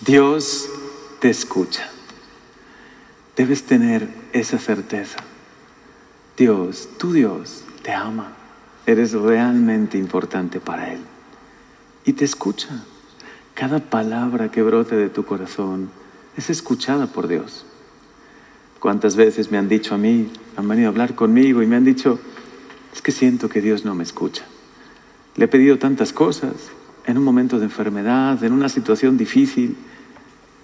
Dios te escucha. Debes tener esa certeza. Dios, tu Dios, te ama. Eres realmente importante para Él. Y te escucha. Cada palabra que brote de tu corazón es escuchada por Dios. ¿Cuántas veces me han dicho a mí, han venido a hablar conmigo y me han dicho, es que siento que Dios no me escucha? Le he pedido tantas cosas en un momento de enfermedad, en una situación difícil,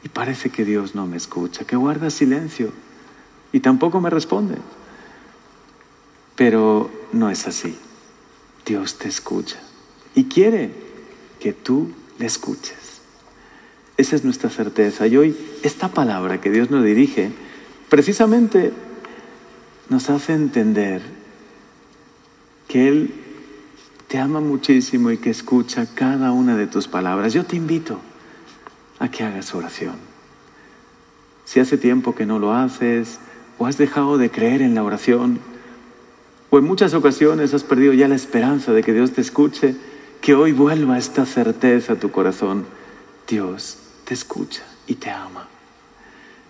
y parece que Dios no me escucha, que guarda silencio y tampoco me responde. Pero no es así. Dios te escucha y quiere que tú le escuches. Esa es nuestra certeza. Y hoy esta palabra que Dios nos dirige precisamente nos hace entender que Él te ama muchísimo y que escucha cada una de tus palabras. Yo te invito a que hagas oración. Si hace tiempo que no lo haces o has dejado de creer en la oración o en muchas ocasiones has perdido ya la esperanza de que Dios te escuche, que hoy vuelva esta certeza a tu corazón. Dios te escucha y te ama.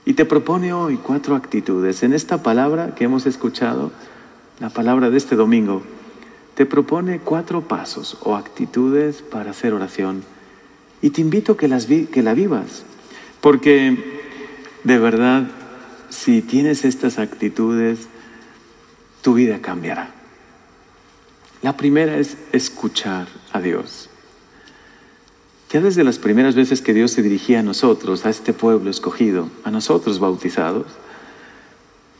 Y te propone hoy cuatro actitudes. En esta palabra que hemos escuchado, la palabra de este domingo, te propone cuatro pasos o actitudes para hacer oración y te invito a que, las que la vivas, porque de verdad, si tienes estas actitudes, tu vida cambiará. La primera es escuchar a Dios. Ya desde las primeras veces que Dios se dirigía a nosotros, a este pueblo escogido, a nosotros bautizados,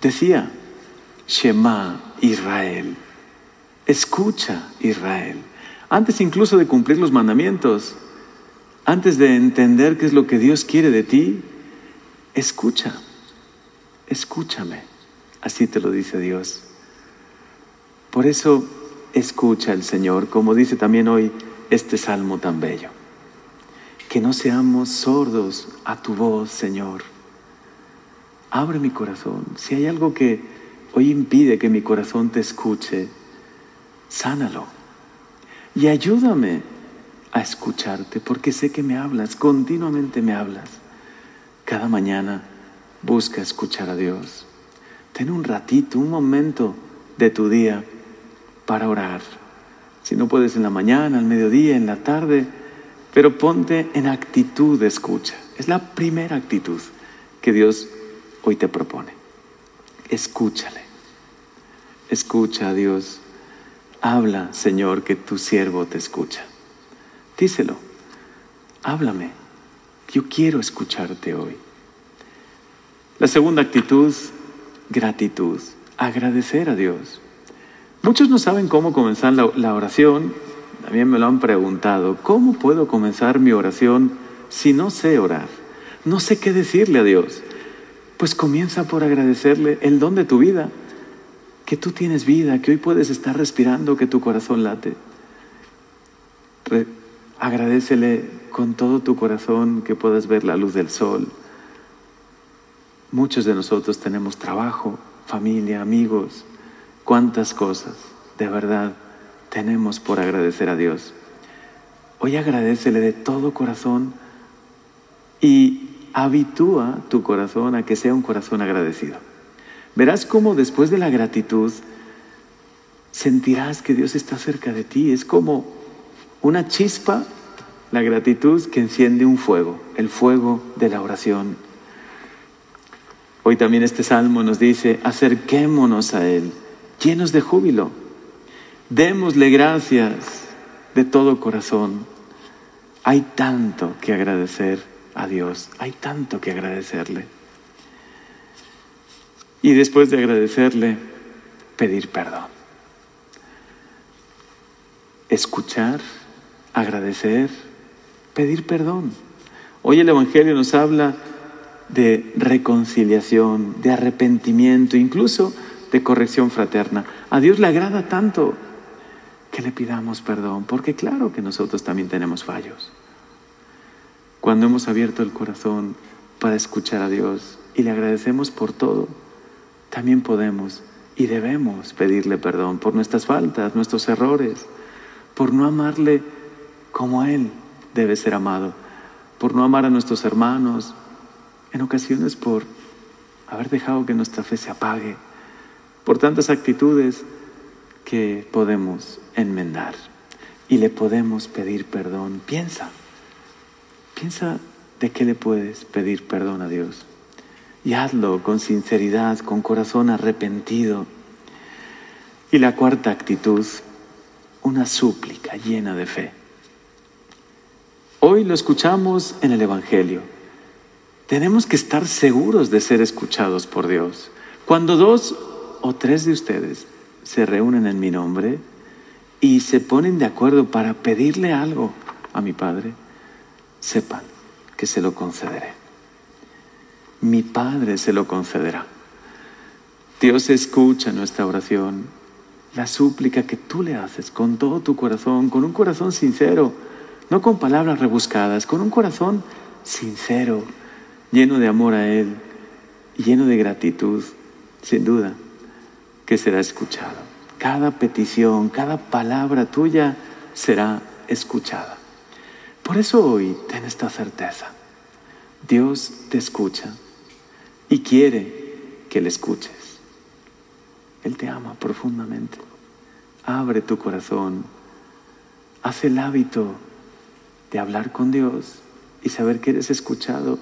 decía, Shema Israel, escucha Israel. Antes incluso de cumplir los mandamientos, antes de entender qué es lo que Dios quiere de ti, escucha, escúchame. Así te lo dice Dios. Por eso escucha al Señor, como dice también hoy este salmo tan bello. Que no seamos sordos a tu voz, Señor. Abre mi corazón. Si hay algo que hoy impide que mi corazón te escuche, sánalo. Y ayúdame a escucharte, porque sé que me hablas, continuamente me hablas. Cada mañana busca escuchar a Dios. Ten un ratito, un momento de tu día para orar. Si no puedes en la mañana, al mediodía, en la tarde, pero ponte en actitud de escucha. Es la primera actitud que Dios hoy te propone. Escúchale. Escucha a Dios. Habla, Señor, que tu siervo te escucha. Díselo, háblame, yo quiero escucharte hoy. La segunda actitud, gratitud, agradecer a Dios. Muchos no saben cómo comenzar la, oración, también me lo han preguntado, ¿cómo puedo comenzar mi oración si no sé orar? No sé qué decirle a Dios. Pues comienza por agradecerle el don de tu vida, que tú tienes vida, que hoy puedes estar respirando, que tu corazón late. Agradecele con todo tu corazón que puedas ver la luz del sol. Muchos de nosotros tenemos trabajo, familia, amigos, cuántas cosas de verdad tenemos por agradecer a Dios. Hoy agradecele de todo corazón y habitúa tu corazón a que sea un corazón agradecido. Verás cómo después de la gratitud sentirás que Dios está cerca de ti. Es como una chispa, la gratitud que enciende un fuego, el fuego de la oración. Hoy también este salmo nos dice, acerquémonos a Él, llenos de júbilo, démosle gracias de todo corazón. Hay tanto que agradecer a Dios, hay tanto que agradecerle. Y después de agradecerle, pedir perdón. Escuchar agradecer, pedir perdón. Hoy el Evangelio nos habla de reconciliación, de arrepentimiento, incluso de corrección fraterna. A Dios le agrada tanto que le pidamos perdón, porque claro que nosotros también tenemos fallos. Cuando hemos abierto el corazón para escuchar a Dios y le agradecemos por todo, también podemos y debemos pedirle perdón por nuestras faltas, nuestros errores, por no amarle como Él debe ser amado, por no amar a nuestros hermanos, en ocasiones por haber dejado que nuestra fe se apague, por tantas actitudes que podemos enmendar y le podemos pedir perdón. Piensa, piensa de qué le puedes pedir perdón a Dios. Y hazlo con sinceridad, con corazón arrepentido. Y la cuarta actitud, una súplica llena de fe. Hoy lo escuchamos en el Evangelio. Tenemos que estar seguros de ser escuchados por Dios. Cuando dos o tres de ustedes se reúnen en mi nombre y se ponen de acuerdo para pedirle algo a mi Padre, sepan que se lo concederé. Mi Padre se lo concederá. Dios escucha nuestra oración, la súplica que tú le haces con todo tu corazón, con un corazón sincero, no con palabras rebuscadas, con un corazón sincero, lleno de amor a Él, lleno de gratitud, sin duda que será escuchado. Cada petición, cada palabra tuya será escuchada. Por eso hoy ten esta certeza. Dios te escucha y quiere que le escuches. Él te ama profundamente. Abre tu corazón. Haz el hábito de hablar con Dios y saber que eres escuchado.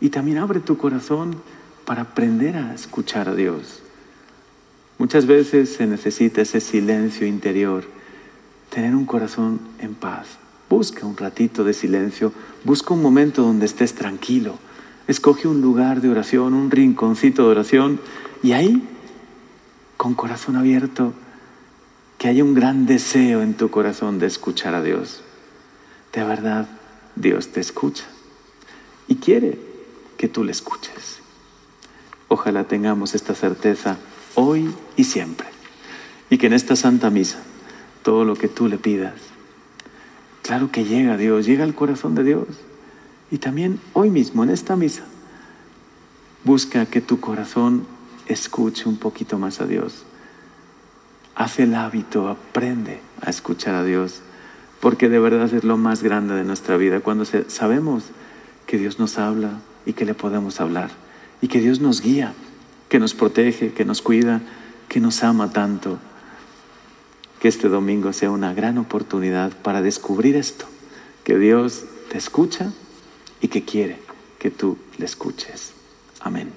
Y también abre tu corazón para aprender a escuchar a Dios. Muchas veces se necesita ese silencio interior, tener un corazón en paz. Busca un ratito de silencio, busca un momento donde estés tranquilo. Escoge un lugar de oración, un rinconcito de oración y ahí, con corazón abierto, que haya un gran deseo en tu corazón de escuchar a Dios. De verdad, Dios te escucha y quiere que tú le escuches. Ojalá tengamos esta certeza hoy y siempre. Y que en esta Santa Misa, todo lo que tú le pidas, claro que llega a Dios, llega al corazón de Dios. Y también hoy mismo, en esta misa, busca que tu corazón escuche un poquito más a Dios. Haz el hábito, aprende a escuchar a Dios, porque de verdad es lo más grande de nuestra vida, cuando sabemos que Dios nos habla y que le podemos hablar, y que Dios nos guía que nos protege, que nos cuida, que nos ama tanto. Que este domingo sea una gran oportunidad para descubrir esto, que Dios te escucha y que quiere que tú le escuches. Amén.